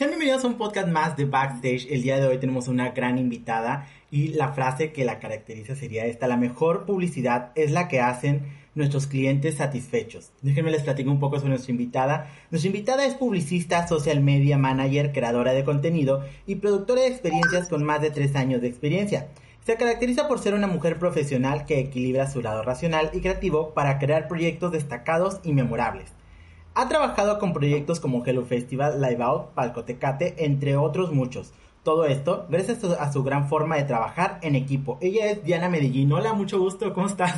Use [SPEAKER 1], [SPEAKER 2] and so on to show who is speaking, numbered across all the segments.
[SPEAKER 1] Sean bienvenidos a un podcast más de Backstage. El día de hoy tenemos una gran invitada y la frase que la caracteriza sería esta, la mejor publicidad es la que hacen nuestros clientes satisfechos. Déjenme les platico un poco sobre nuestra invitada. Nuestra invitada es publicista, social media manager, creadora de contenido y productora de experiencias con más de tres años de experiencia. Se caracteriza por ser una mujer profesional que equilibra su lado racional y creativo para crear proyectos destacados y memorables. Ha trabajado con proyectos como Hello Festival, Live Out, Palco Tecate, entre otros muchos. Todo esto gracias a su gran forma de trabajar en equipo. Ella es Diana Medellín. Hola, mucho gusto, ¿cómo estás?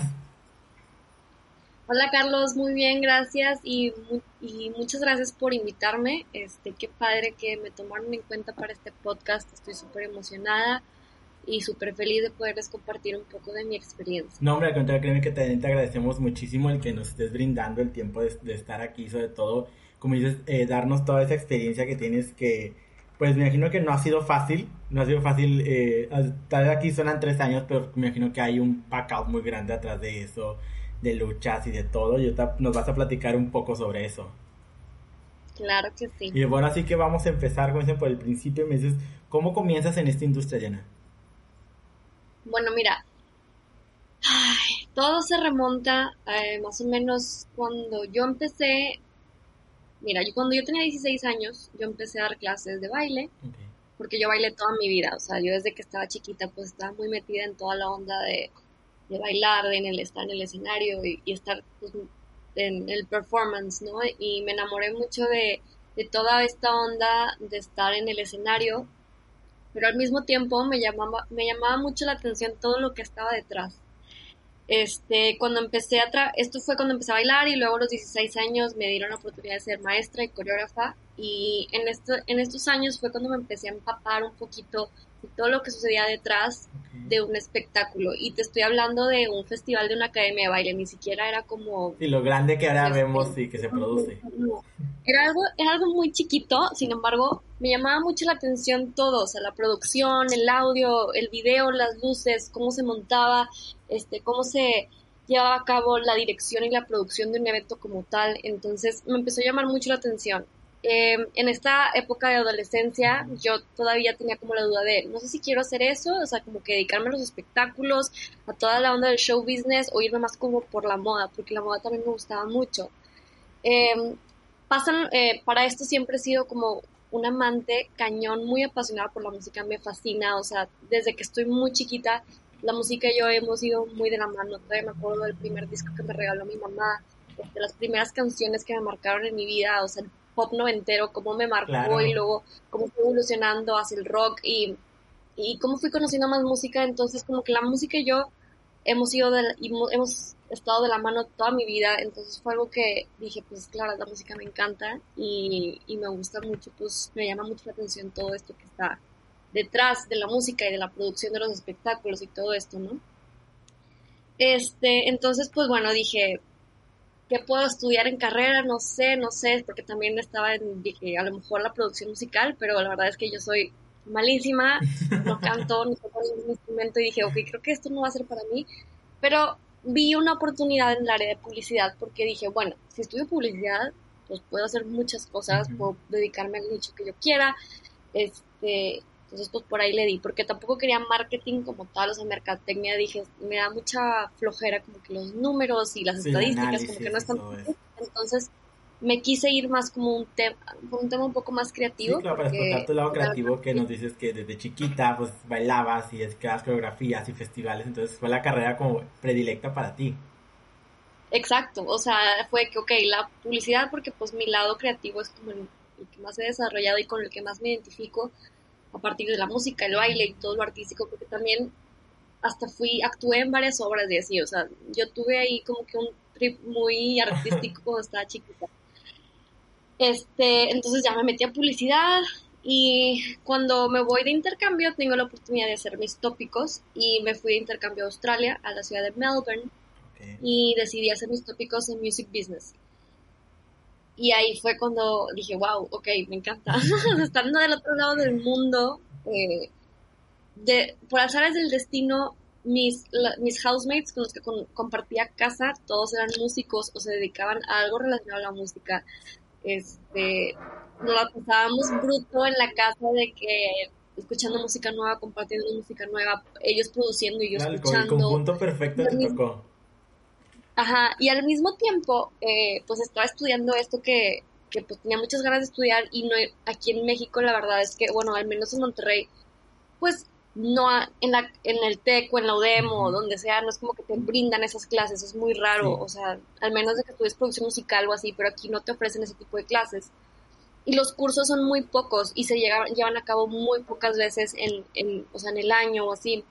[SPEAKER 2] Hola Carlos, muy bien, gracias y, y, muchas gracias por invitarme. Este, qué padre que me tomaron en cuenta para este podcast. Estoy súper emocionada y súper feliz de poderles compartir un poco de mi experiencia.
[SPEAKER 1] No, hombre, al contrario, créeme que también te agradecemos muchísimo el que nos estés brindando el tiempo de, estar aquí, sobre todo, como dices, eh, darnos toda esa experiencia que tienes que, pues me imagino que no ha sido fácil, no ha sido fácil, eh, vez aquí suenan tres años, pero me imagino que hay un backup muy grande atrás de eso, de luchas y de todo, y ahorita nos vas a platicar un poco sobre eso.
[SPEAKER 2] Claro que sí.
[SPEAKER 1] Y bueno, así que vamos a empezar, como dicen, por el principio, me dices, ¿cómo comienzas en esta industria llena?
[SPEAKER 2] Bueno, mira, todo se remonta eh, más o menos cuando yo empecé, mira, yo cuando yo tenía 16 años, yo empecé a dar clases de baile, porque yo bailé toda mi vida, o sea, yo desde que estaba chiquita pues estaba muy metida en toda la onda de, bailar, de en el, estar en el escenario y, estar pues, en el performance, ¿no? Y me enamoré mucho de, de toda esta onda de estar en el escenario pero al mismo tiempo me llamaba, me llamaba mucho la atención todo lo que estaba detrás. Este, cuando empecé a tra esto fue cuando empecé a bailar y luego a los 16 años me dieron la oportunidad de ser maestra y coreógrafa y en, en estos años fue cuando me empecé a empapar un poquito de todo lo que sucedía detrás de un espectáculo. Y te estoy hablando de un festival de una academia de baile, ni siquiera era como...
[SPEAKER 1] Y lo grande que ahora vemos y que se produce.
[SPEAKER 2] Era algo, era algo muy chiquito, sin embargo, me llamaba mucho la atención todo, o sea, la producción, el audio, el video, las luces, cómo se montaba, este, cómo se llevaba a cabo la dirección y la producción de un evento como tal. Entonces me empezó a llamar mucho la atención. Eh, en esta época de adolescencia yo todavía tenía como la duda de, no sé si quiero hacer eso, o sea, como que dedicarme a los espectáculos, a toda la onda del show business o irme más como por la moda, porque la moda también me gustaba mucho. Eh, pasan, eh, para esto siempre he sido como un amante cañón, muy apasionada por la música, me fascina, o sea, desde que estoy muy chiquita, la música y yo hemos ido muy de la mano, todavía me acuerdo del primer disco que me regaló mi mamá, de las primeras canciones que me marcaron en mi vida, o sea, pop noventero, cómo me marcó y luego cómo fue evolucionando hacia el rock y, y cómo fui conociendo más música. Entonces, como que la música y yo hemos ido de, hemos estado de la mano toda mi vida. Entonces, fue algo que dije, pues claro, la música me encanta y, y me gusta mucho, pues me llama mucho la atención todo esto que está detrás de la música y de la producción de los espectáculos y todo esto, ¿no? Este, entonces, pues bueno, dije, qué puedo estudiar en carrera, no sé, no sé, porque también estaba en, dije, a lo mejor la producción musical, pero la verdad es que yo soy malísima, no canto, no toco ningún instrumento y dije, ok, creo que esto no va a ser para mí, pero vi una oportunidad en el área de publicidad porque dije, bueno, si estudio publicidad, pues puedo hacer muchas cosas, puedo dedicarme al nicho que yo quiera, este, entonces, pues por ahí le di, porque tampoco quería marketing como tal, o sea, mercadotecnia, dije, me da mucha flojera como que los números y las estadísticas, como que no están... Entonces, me quise ir más como un tema, un tema un poco más creativo.
[SPEAKER 1] Sí, claro, para explotar tu lado creativo que nos dices que desde chiquita pues bailabas y creabas coreografías y festivales, entonces fue la carrera como predilecta para ti.
[SPEAKER 2] Exacto, o sea, fue que, ok, la publicidad porque pues mi lado creativo es como el que más he desarrollado y con el que más me identifico, a partir de la música, el baile y todo lo artístico, porque también hasta fui, actué en varias obras de así, o sea, yo tuve ahí como que un trip muy artístico cuando estaba chiquita. Este, entonces ya me metí a publicidad y cuando me voy de intercambio tengo la oportunidad de hacer mis tópicos y me fui de intercambio a Australia, a la ciudad de Melbourne y decidí hacer mis tópicos en Music Business. Y ahí fue cuando dije, wow, ok, me encanta. Estando del otro lado del mundo, eh, de, por azares del destino, mis, mis housemates con los que compartía casa, todos eran músicos o se dedicaban a algo relacionado a la música. Este, nos la pasábamos bruto en la casa de que escuchando música nueva, compartiendo música nueva, ellos produciendo y yo escuchando.
[SPEAKER 1] El conjunto perfecto te tocó.
[SPEAKER 2] Ajá, y al mismo tiempo, eh, pues estaba estudiando esto que, que pues tenía muchas ganas de estudiar y no aquí en México la verdad es que, bueno, al menos en Monterrey, pues no en la en el TEC o en la UDEM o donde sea, no es como que te brindan esas clases, es muy raro, o sea, al menos de que estudies producción musical o así, pero aquí no te ofrecen ese tipo de clases. Y los cursos son muy pocos y se llevan a cabo muy pocas veces en, en, o sea, en el año o así.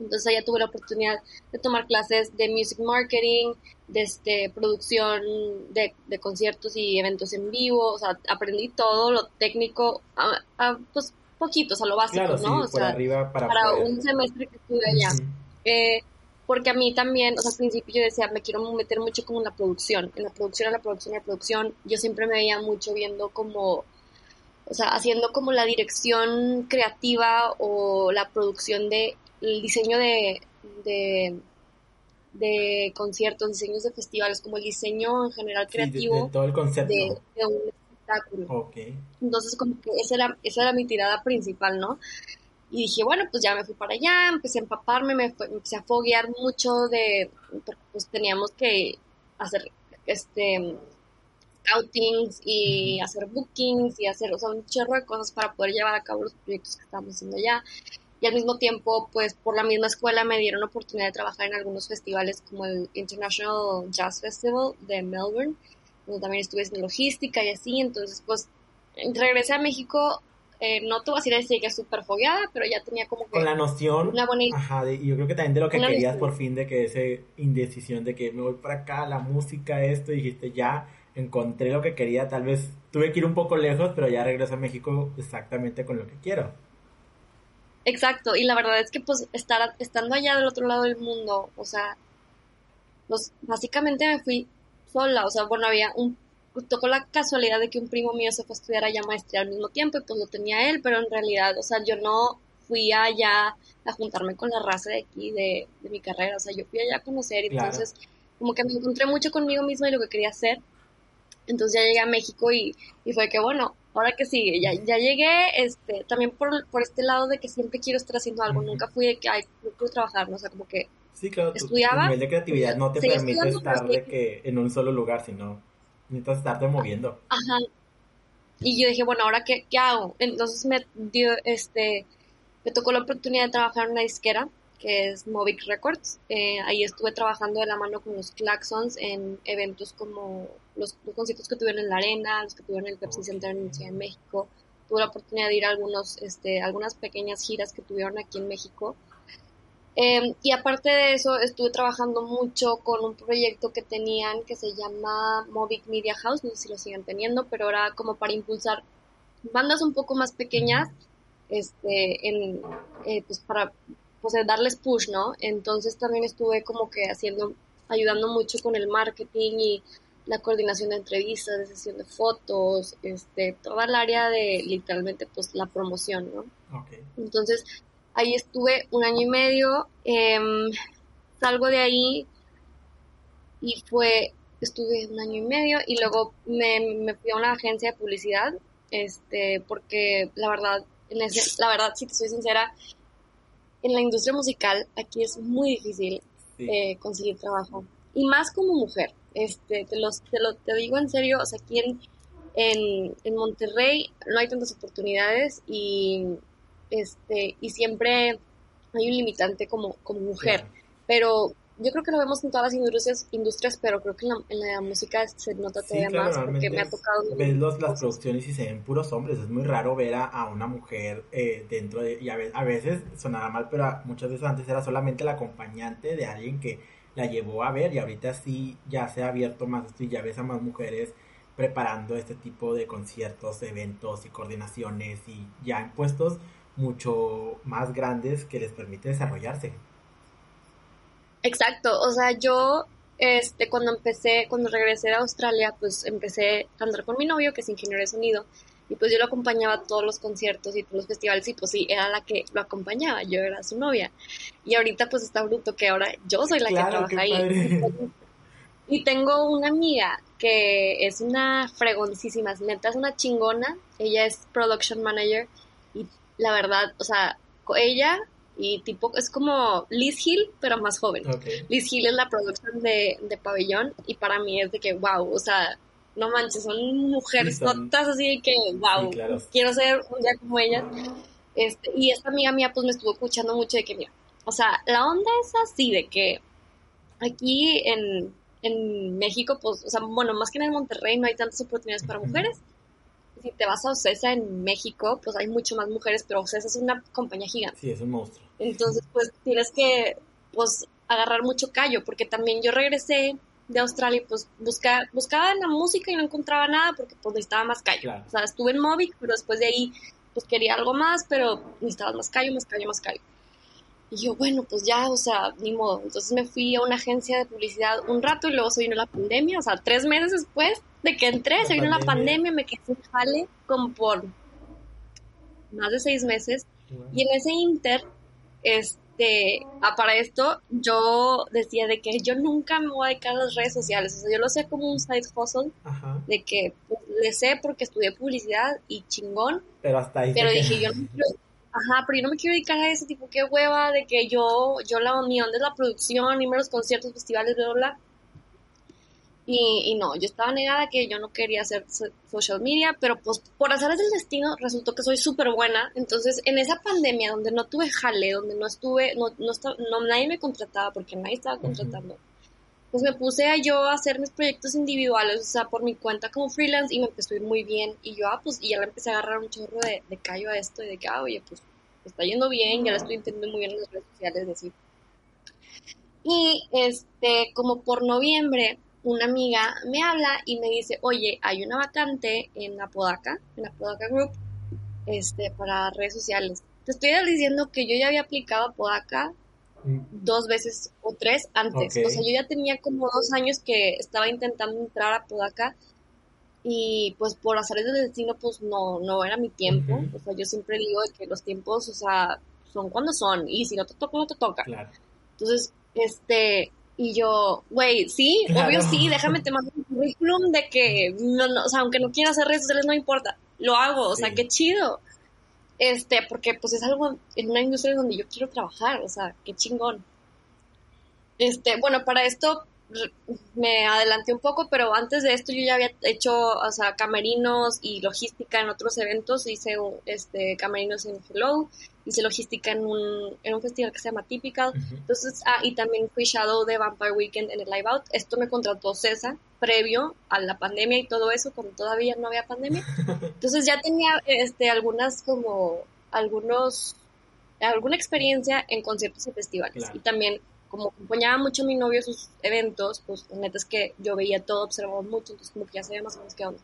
[SPEAKER 2] Entonces allá tuve la oportunidad de tomar clases de music marketing, de este, producción de, de conciertos y eventos en vivo, o sea, aprendí todo lo técnico, a, pues poquitos, a lo básico, ¿no? o sea, para, un semestre que estuve allá. eh, porque a mí también, o sea, al principio yo decía, me quiero meter mucho como en la producción, en la producción, en la producción, en la producción. Yo siempre me veía mucho viendo como, o sea, haciendo como la dirección creativa o la producción de el diseño de, de, conciertos, diseños de festivales, como el diseño en general creativo
[SPEAKER 1] de, todo el concepto.
[SPEAKER 2] De, un espectáculo. Entonces, como que esa era, esa era mi tirada principal, ¿no? Y dije, bueno, pues ya me fui para allá, empecé a empaparme, me, empecé a foguear mucho de, pues teníamos que hacer, este, outings y hacer bookings y hacer, o sea, un chorro de cosas para poder llevar a cabo los proyectos que estábamos haciendo allá y al mismo tiempo, pues por la misma escuela me dieron la oportunidad de trabajar en algunos festivales como el International Jazz Festival de Melbourne, donde también estuve en logística y así, entonces pues regresé a México, eh, no te voy a decir que súper fogueada, pero ya tenía como que...
[SPEAKER 1] Con la noción... Una bonita... Ajá, y yo creo que también de lo que querías por fin, de que esa indecisión de que me voy para acá, la música, esto, y dijiste ya encontré lo que quería, tal vez tuve que ir un poco lejos, pero ya regreso a México exactamente con lo que quiero.
[SPEAKER 2] Exacto, y la verdad es que pues estar estando allá del otro lado del mundo, o sea, pues básicamente me fui sola, o sea, bueno, había un tocó la casualidad de que un primo mío se fue a estudiar allá maestría al mismo tiempo y pues lo tenía él, pero en realidad, o sea, yo no fui allá a juntarme con la raza de aquí de, mi carrera, o sea, yo fui allá a conocer y entonces como que me encontré mucho conmigo misma y lo que quería hacer. Entonces ya llegué a México y, y fue que, bueno, ahora que sigue, ya, ya llegué, este, también por, por este lado de que siempre quiero estar haciendo algo, nunca fui de que, ay, no quiero trabajar, ¿no? o sea, como que
[SPEAKER 1] sí, claro, estudiaba. Tu nivel de creatividad no te permite estar de que en un solo lugar, sino necesitas estarte moviendo.
[SPEAKER 2] Ajá. Y yo dije, bueno, ¿ahora qué, qué hago? Entonces me dio, este, me tocó la oportunidad de trabajar en una disquera que es Movic Records. Eh, ahí estuve trabajando de la mano con los Claxons en eventos como los, conciertos que tuvieron en la Arena, los que tuvieron en el Pepsi Center en Ciudad de México. Tuve la oportunidad de ir a algunos, este, algunas pequeñas giras que tuvieron aquí en México. Em, y aparte de eso, estuve trabajando mucho con un proyecto que tenían que se llama Movic Media House, no sé si lo siguen teniendo, pero era como para impulsar bandas un poco más pequeñas, este, en, eh, pues para pues darles push, ¿no? Entonces también estuve como que haciendo, ayudando mucho con el marketing y la coordinación de entrevistas, de sesión de fotos, este, toda el área de literalmente pues la promoción, ¿no? Entonces ahí estuve un año y medio, em, salgo de ahí y fue, estuve un año y medio y luego me, me fui a una agencia de publicidad, este, porque la verdad, en ese, la verdad, si te soy sincera, en la industria musical aquí es muy difícil eh, conseguir trabajo. Y más como mujer. Este, te, los, te lo te digo en serio, o sea, aquí en, en, Monterrey no hay tantas oportunidades y, este, y siempre hay un limitante como, como mujer. Pero yo creo que lo vemos en todas las industrias, industrias pero creo que en la, música se nota todavía más porque me ha tocado...
[SPEAKER 1] Ves las producciones y se ven puros hombres, es muy raro ver a, una mujer eh, dentro de... Y a, veces, a veces sonaba mal, pero muchas veces antes era solamente la acompañante de alguien que la llevó a ver y ahorita sí ya se ha abierto más esto y ya ves a más mujeres preparando este tipo de conciertos, eventos y coordinaciones y ya en puestos mucho más grandes que les permite desarrollarse.
[SPEAKER 2] Exacto, o sea, yo este, cuando empecé, cuando regresé de Australia, pues empecé a andar con mi novio, que es ingeniero de sonido, y pues yo lo acompañaba a todos los conciertos y todos los festivales, y pues sí, era la que lo acompañaba, yo era su novia. Y ahorita pues está bruto que ahora yo soy la que trabaja ahí. Y tengo una amiga que es una fregoncísima, neta es una chingona. Ella es production manager y la verdad, o sea, ella y tipo es como Liz Hill, pero más joven. Liz Hill es la producción de, de Pabellón y para mí es de que, wow, o sea, no manches, son mujeres todas así de que, wow, quiero ser un día como ellas. Este, y esta amiga mía pues me estuvo escuchando mucho de que, mira, o sea, la onda es así de que aquí en, en México, pues, o sea, bueno, más que en el Monterrey no hay tantas oportunidades para mujeres. Si te vas a Ocesa en México, pues hay mucho más mujeres, pero Ocesa es una compañía gigante.
[SPEAKER 1] Sí, es un monstruo.
[SPEAKER 2] Entonces, pues tienes que, pues, agarrar mucho callo, porque también yo regresé de Australia y pues busca, buscaba en la música y no encontraba nada porque pues necesitaba más callo. O sea, estuve en Movic, pero después de ahí pues quería algo más, pero necesitaba más callo, más callo, más callo. Y yo, bueno, pues ya, o sea, ni modo. Entonces me fui a una agencia de publicidad un rato y luego se vino la pandemia, o sea, tres meses después de que entré, se vino la pandemia, me quedé en jale como por más de seis meses. Y en ese inter, este este, ah, para esto yo decía de que yo nunca me voy a dedicar a las redes sociales, o sea, yo lo sé como un side hustle, de que pues, le sé porque estudié publicidad y chingón,
[SPEAKER 1] pero hasta ahí
[SPEAKER 2] pero dije yo no quiero, ajá, pero yo no me quiero dedicar a ese tipo, qué hueva, de que yo, yo la, onda es la producción, irme a los conciertos, festivales, bla, bla, bla, y, no, yo estaba negada que yo no quería hacer social media, pero pues por azares del destino resultó que soy súper buena. Entonces, en esa pandemia donde no tuve jale, donde no estuve, no, no, no nadie me contrataba porque nadie estaba contratando, pues me puse a yo a hacer mis proyectos individuales, o sea, por mi cuenta como freelance y me empezó a ir muy bien. Y yo, ah, pues, y ya le empecé a agarrar un chorro de, de callo a esto y de que, ah, oye, pues, está yendo bien, ya lo estoy entendiendo muy bien en las redes sociales, decir. Y, este, como por noviembre, una amiga me habla y me dice, oye, hay una vacante en Apodaca, en Apodaca Group, este, para redes sociales. Te estoy diciendo que yo ya había aplicado a Apodaca. Dos veces o tres antes. O sea, yo ya tenía como dos años que estaba intentando entrar a Apodaca y pues por hacer del destino pues no, no era mi tiempo. O sea, yo siempre digo que los tiempos, o sea, son cuando son y si no te toca, no te toca. Entonces, este, y yo, güey, sí, obvio sí, déjame te mando un currículum de que, no, no, o sea, aunque no quiera hacer redes sociales, no importa, lo hago, o sea, qué chido. Este, porque pues es algo en una industria donde yo quiero trabajar, o sea, qué chingón. Este, bueno, para esto me adelanté un poco, pero antes de esto yo ya había hecho, o sea, camerinos y logística en otros eventos, hice este camerinos en Hello, hice logística en un, en un festival que se llama Typical. Entonces, ah, y también fui Shadow de Vampire Weekend en el Live Out. Esto me contrató César previo a la pandemia y todo eso, cuando todavía no había pandemia. Entonces ya tenía este, algunas como, algunos, alguna experiencia en conciertos y festivales. Y también, como acompañaba mucho a mi novio a sus eventos, pues la neta es que yo veía todo, observaba mucho, entonces como que ya sabía más o menos qué onda.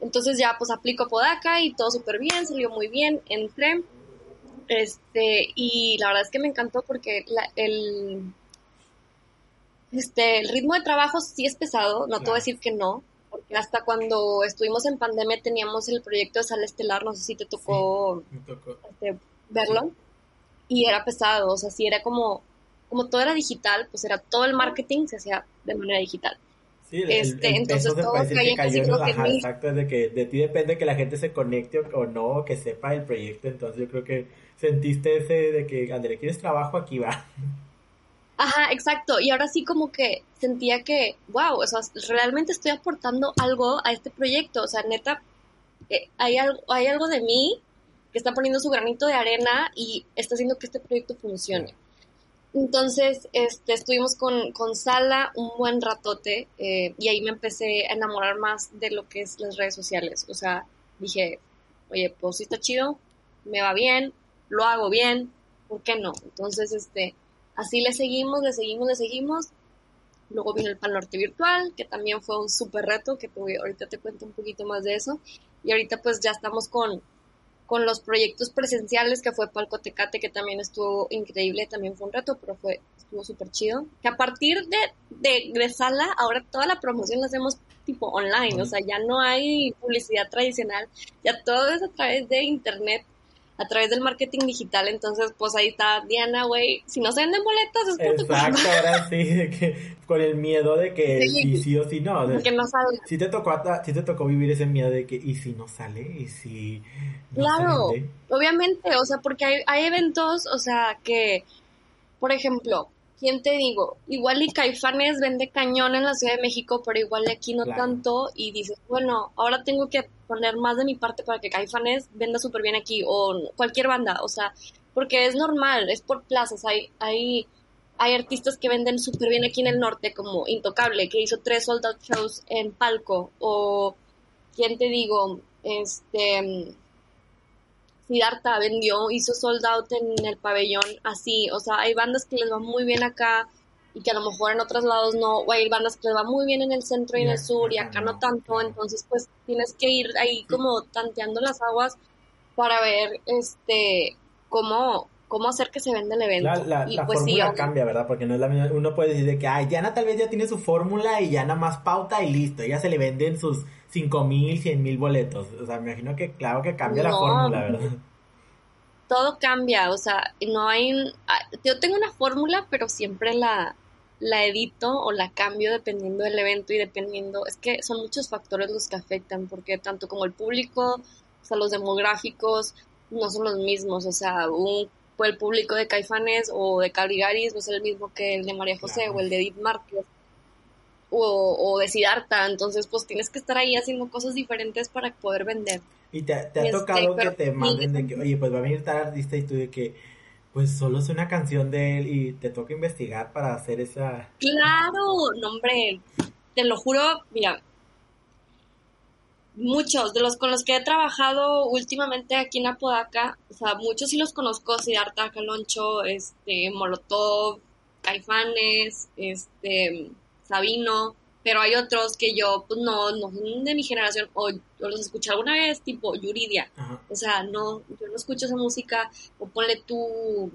[SPEAKER 2] Entonces ya pues aplico Podaca y todo súper bien, salió muy bien, entré este, y la verdad es que me encantó porque el, este, el ritmo de trabajo sí es pesado, no te voy a decir que no, porque hasta cuando estuvimos en pandemia teníamos el proyecto de Sala Estelar, no sé si te tocó, este, verlo, y era pesado, o sea, sí era como, como todo era digital, pues era todo el marketing se hacía de manera digital.
[SPEAKER 1] Sí, este, entonces todo caía casi creo que Exacto, de que de ti depende que la gente se conecte o, no, que sepa el proyecto, entonces yo creo que sentiste ese de que, André, ¿quieres trabajo? Aquí va.
[SPEAKER 2] Ajá, exacto, y ahora sí como que sentía que, wow, o sea, realmente estoy aportando algo a este proyecto, o sea, neta, eh, hay, algo, hay algo de mí que está poniendo su granito de arena y está haciendo que este proyecto funcione. Entonces, este, estuvimos con, con Sala un buen ratote eh, y ahí me empecé a enamorar más de lo que es las redes sociales. O sea, dije, oye, pues sí está chido, me va bien, lo hago bien, ¿por qué no? Entonces, este, así le seguimos, le seguimos, le seguimos. Luego vino el Pan Norte Virtual, que también fue un súper reto, que ahorita te cuento un poquito más de eso. Y ahorita pues ya estamos con, con los proyectos presenciales que fue Palco Tecate, que también estuvo increíble, también fue un reto, pero fue estuvo súper chido. Que a partir de, de, de, sala, ahora toda la promoción la hacemos tipo online, o sea, ya no hay publicidad tradicional, ya todo es a través de internet. A través del marketing digital. Entonces, pues ahí está Diana, güey. Si no se venden boletos, es
[SPEAKER 1] por Exacto, ahora sí, de que, con el miedo de que sí, sí o sí no.
[SPEAKER 2] De, que no sale.
[SPEAKER 1] Sí te, tocó, sí te tocó vivir ese miedo de que, ¿y si no sale? ¿Y si.?
[SPEAKER 2] claro, obviamente, o sea, porque hay, hay eventos, o sea, que, por ejemplo, ¿quién te digo? Igual y Caifanes vende cañón en la Ciudad de México, pero igual aquí no tanto. Y dices, bueno, ahora tengo que poner más de mi parte para que Caifanes venda súper bien aquí. O cualquier banda, o sea, porque es normal, es por plazas. Hay, hay, hay artistas que venden súper bien aquí en el norte, como Intocable, que hizo tres sold out shows en palco. O, ¿quién te digo? Este Siddhartha vendió, hizo sold out en el pabellón así, o sea, hay bandas que les va muy bien acá y que a lo mejor en otros lados no, o hay bandas que les va muy bien en el centro y en el sur y acá no tanto, entonces pues tienes que ir ahí como tanteando las aguas para ver este cómo cómo hacer que se venda el evento.
[SPEAKER 1] La, y pues fórmula cambia, ¿verdad? Porque no es la misma, uno puede decir de que, ay, Yana tal vez ya tiene su fórmula y ya nada más pauta y listo, ya se le venden sus cinco mil, cien mil boletos. O sea, me imagino que claro que cambia la fórmula, ¿verdad?
[SPEAKER 2] Todo cambia, o sea, no hay... Ah, yo tengo una fórmula, pero siempre la, la edito o la cambio dependiendo del evento y dependiendo... Es que son muchos factores los que afectan, porque tanto como el público, o sea, los demográficos, no son los mismos, o sea, un el público de Caifanes o de Caligaris no es el mismo que el de María José o el de Edith Márquez o, o de Siddhartha, entonces pues tienes que estar ahí haciendo cosas diferentes para poder vender.
[SPEAKER 1] Y te, ha este, tocado que te manden de que, oye, pues va a venir tal artista y tú de que, pues solo es una canción de él y te toca investigar para hacer esa...
[SPEAKER 2] Claro, no hombre, te lo juro, mira, muchos de los con los que he trabajado últimamente aquí en Apodaca, o sea, muchos sí los conozco, Siddhartha, Caloncho, este, Molotov, Caifanes, este, Sabino, pero hay otros que yo, pues no, no son de mi generación, o yo los escuché alguna vez, tipo Yuridia. O sea, no, yo no escucho esa música, o ponle tú,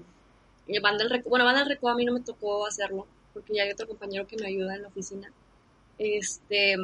[SPEAKER 2] eh, banda el bueno, banda el Reco a mí no me tocó hacerlo, porque ya hay otro compañero que me ayuda en la oficina. Este.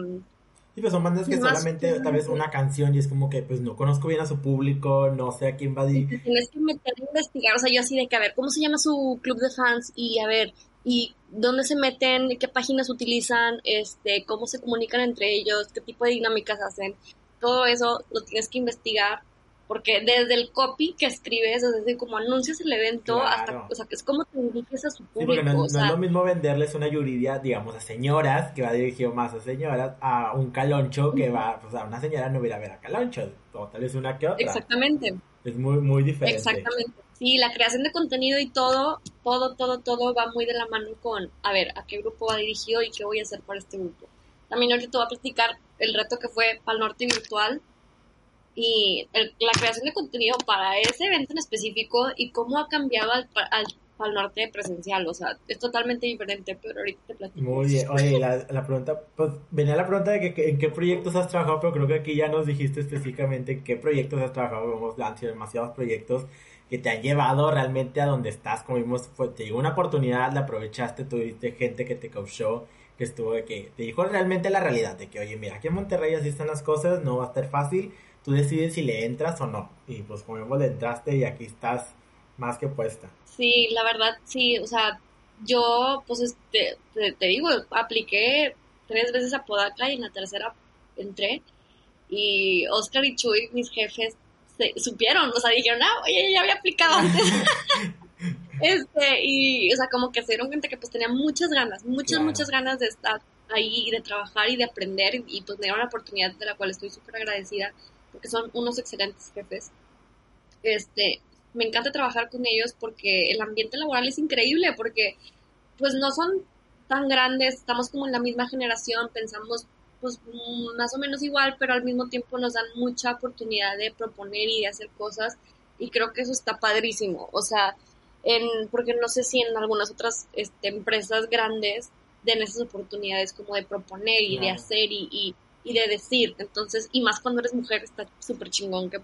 [SPEAKER 1] Sí, pues son bandas que solamente tal vez una canción y es como que pues no conozco bien a su público, no sé a quién va a
[SPEAKER 2] ir. Tienes que meter a investigar, o sea, yo así de que a ver, ¿cómo se llama su club de fans? Y a ver, y dónde se meten, qué páginas utilizan, este, cómo se comunican entre ellos, qué tipo de dinámicas hacen. Todo eso lo tienes que investigar porque desde el copy que escribes, desde como anuncias el evento hasta, o sea, que es como te diriges a su público.
[SPEAKER 1] no,
[SPEAKER 2] es
[SPEAKER 1] lo mismo venderles una yuridia, digamos, a señoras, que va dirigido más a señoras, a un caloncho que va, o sea, una señora no hubiera a ver a caloncho, o tal vez una que otra.
[SPEAKER 2] Exactamente.
[SPEAKER 1] Es muy, muy diferente.
[SPEAKER 2] Exactamente. Sí, la creación de contenido y todo, todo, todo, todo va muy de la mano con, a ver, a qué grupo va dirigido y qué voy a hacer para este grupo. También ahorita te voy a platicar el reto que fue Pal Norte Virtual y la creación de contenido para ese evento en específico y cómo ha cambiado al, al Pal Norte presencial. O sea, es totalmente diferente, pero ahorita te platico.
[SPEAKER 1] Muy bien. Oye, la, la pregunta, pues venía la pregunta de que, en qué proyectos has trabajado, pero creo que aquí ya nos dijiste específicamente en qué proyectos has trabajado. Hemos lanzado demasiados proyectos que te han llevado realmente a donde estás, como vimos, fue, te llegó una oportunidad, la aprovechaste, tuviste gente que te causó, que estuvo, de que te dijo realmente la realidad, de que, oye, mira, aquí en Monterrey así están las cosas, no va a estar fácil, tú decides si le entras o no, y pues como vimos, le entraste y aquí estás más que puesta.
[SPEAKER 2] Sí, la verdad, sí, o sea, yo, pues, este, te, te digo, apliqué tres veces a Podaca y en la tercera entré, y Oscar y Chuy, mis jefes, supieron, o sea, dijeron, ah, oye, ya había aplicado antes. este, y, o sea, como que se dieron cuenta que pues tenía muchas ganas, muchas, muchas ganas de estar ahí, de trabajar y de aprender, y pues me dieron la oportunidad de la cual estoy súper agradecida, porque son unos excelentes jefes. Este, me encanta trabajar con ellos porque el ambiente laboral es increíble, porque pues no son tan grandes, estamos como en la misma generación, pensamos pues más o menos igual, pero al mismo tiempo nos dan mucha oportunidad de proponer y de hacer cosas y creo que eso está padrísimo, o sea, en, porque no sé si en algunas otras este, empresas grandes den esas oportunidades como de proponer y de hacer y, y, y, de decir, entonces, y más cuando eres mujer está súper chingón que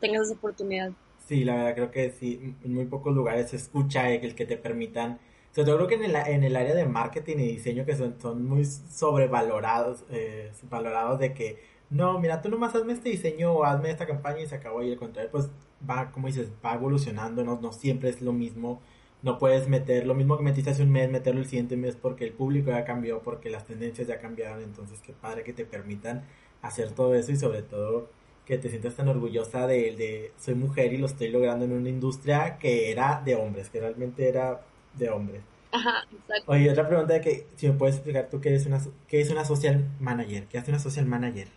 [SPEAKER 2] tengas esa oportunidad.
[SPEAKER 1] Sí, la verdad creo que sí, en muy pocos lugares se escucha el que te permitan sobre todo creo que en el, en el área de marketing y diseño que son, son muy sobrevalorados, eh, valorados de que no, mira, tú nomás hazme este diseño o hazme esta campaña y se acabó y el contrario, pues va, como dices, va evolucionando, no, no siempre es lo mismo. No puedes meter lo mismo que metiste hace un mes, meterlo el siguiente mes porque el público ya cambió, porque las tendencias ya cambiaron. Entonces, qué padre que te permitan hacer todo eso y sobre todo que te sientas tan orgullosa de, de soy mujer y lo estoy logrando en una industria que era de hombres, que realmente era de hombres.
[SPEAKER 2] Ajá, exacto.
[SPEAKER 1] Oye, otra pregunta de que si me puedes explicar tú qué eres una qué es una social manager, qué hace una social manager.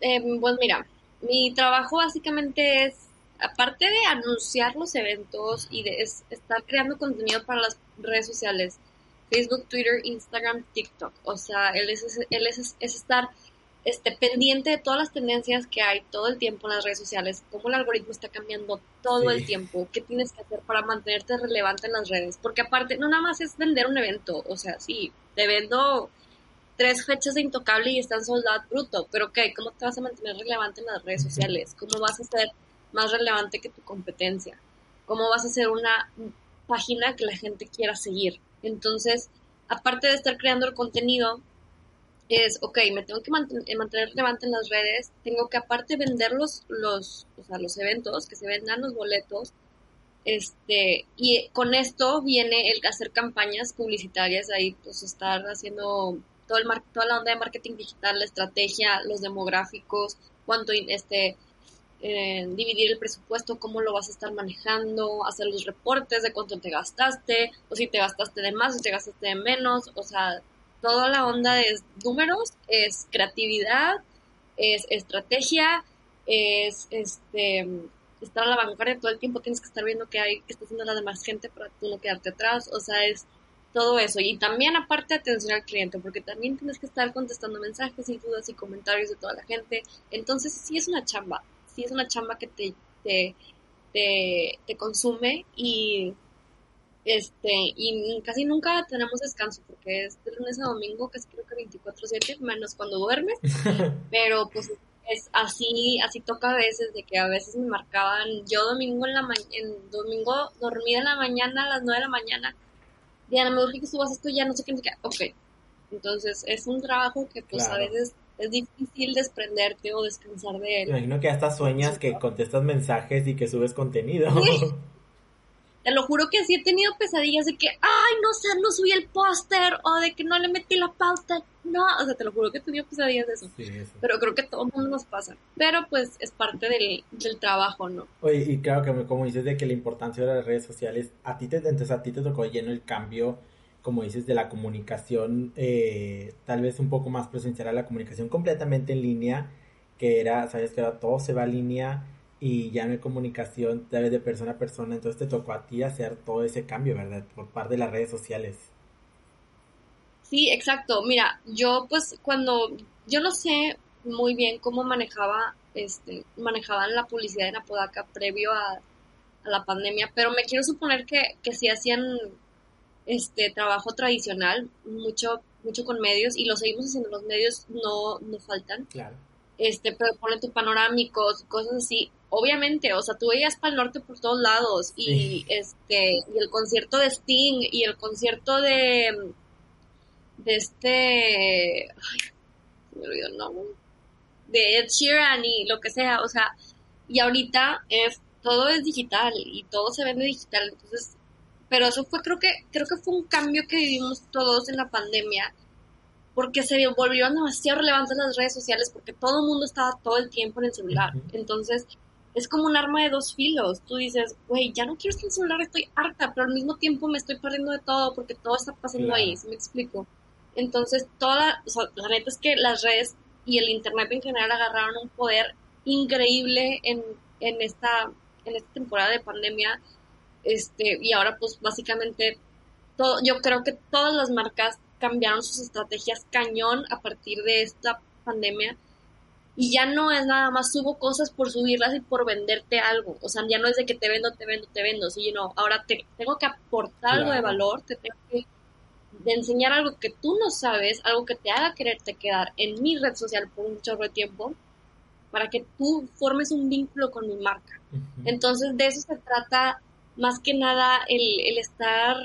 [SPEAKER 2] Eh, pues mira, mi trabajo básicamente es, aparte de anunciar los eventos y de estar creando contenido para las redes sociales, Facebook, Twitter, Instagram, TikTok. O sea, él es, él es, es estar este, pendiente de todas las tendencias que hay todo el tiempo en las redes sociales, cómo el algoritmo está cambiando todo el tiempo, qué tienes que hacer para mantenerte relevante en las redes, porque aparte no nada más es vender un evento, o sea, sí, te vendo tres fechas de Intocable y están soldados bruto, pero ¿qué? ¿Cómo te vas a mantener relevante en las redes sociales? ¿Cómo vas a ser más relevante que tu competencia? ¿Cómo vas a ser una página que la gente quiera seguir? Entonces, aparte de estar creando el contenido, es, ok, me tengo que eh, mantener relevante en las redes, tengo que aparte vender los, los, o sea, los eventos, que se vendan los boletos, este, y con esto viene el hacer campañas publicitarias, ahí pues estar haciendo todo el toda la onda de marketing digital, la estrategia, los demográficos, cuánto, este, eh, dividir el presupuesto, cómo lo vas a estar manejando, hacer los reportes de cuánto te gastaste, o si te gastaste de más, o te gastaste de menos, o sea, toda la onda de números, es creatividad, es estrategia, es este estar a la vanguardia todo el tiempo, tienes que estar viendo qué hay, qué está haciendo la demás gente para tú no quedarte atrás, o sea, es todo eso. Y también aparte atención al cliente, porque también tienes que estar contestando mensajes y dudas y comentarios de toda la gente. Entonces sí es una chamba, sí es una chamba que te, te, te, te consume y este, y casi nunca tenemos descanso porque es de lunes a domingo, que es creo que 24/7, menos cuando duermes, pero pues es así, así toca a veces, de que a veces me marcaban, yo domingo en la en domingo dormida en la mañana a las 9 de la mañana, Diana, me urge que subas esto ya, no sé qué, no sé qué, ok, entonces es un trabajo que pues a veces es difícil desprenderte o descansar de él.
[SPEAKER 1] imagino que hasta sueñas que contestas mensajes y que subes contenido.
[SPEAKER 2] Te lo juro que sí he tenido pesadillas de que, ay, no sé, no subí el póster o de que no le metí la pauta. No, o sea, te lo juro que he tenido pesadillas de eso. Pero creo que todo el mundo nos pasa. Pero pues es parte del, trabajo, ¿no?
[SPEAKER 1] Oye, y claro que como dices de que la importancia de las redes sociales, a ti te, entonces a ti te tocó lleno el cambio, como dices, de la comunicación, eh, tal vez un poco más presencial a la comunicación completamente en línea, que era, sabes que ahora todo se va a línea y ya no hay comunicación tal vez de persona a persona, entonces te tocó a ti hacer todo ese cambio, ¿verdad? Por parte de las redes sociales.
[SPEAKER 2] Sí, exacto. Mira, yo pues cuando yo no sé muy bien cómo manejaba este manejaban la publicidad en Apodaca previo a, la pandemia, pero me quiero suponer que que sí hacían este trabajo tradicional, mucho mucho con medios y lo seguimos haciendo, los medios no no faltan.
[SPEAKER 1] Claro.
[SPEAKER 2] Este, pero ponen tu panorámicos, cosas así obviamente, o sea, tú veías para el norte por todos lados y este y el concierto de Sting y el concierto de de este ay, me olvidó el nombre de Ed Sheeran y lo que sea, o sea, y ahorita es todo es digital y todo se vende digital, entonces pero eso fue creo que creo que fue un cambio que vivimos todos en la pandemia porque se volvieron demasiado relevantes las redes sociales porque todo el mundo estaba todo el tiempo en el celular. Entonces, es como un arma de dos filos. Tú dices, güey, ya no quiero estar en el celular, estoy harta, pero al mismo tiempo me estoy perdiendo de todo porque todo está pasando ahí, ¿sí me explico? Entonces, toda, o sea, la neta es que las redes y el internet en general agarraron un poder increíble en, en esta en esta temporada de pandemia este y ahora pues básicamente todo yo creo que todas las marcas cambiaron sus estrategias cañón a partir de esta pandemia y ya no es nada más subo cosas por subirlas y por venderte algo. O sea, ya no es de que te vendo, te vendo, te vendo, sino ahora te tengo que aportar algo de valor, te tengo que de enseñar algo que tú no sabes, algo que te haga quererte quedar en mi red social por un chorro de tiempo, para que tú formes un vínculo con mi marca. Entonces, de eso se trata más que nada el, el estar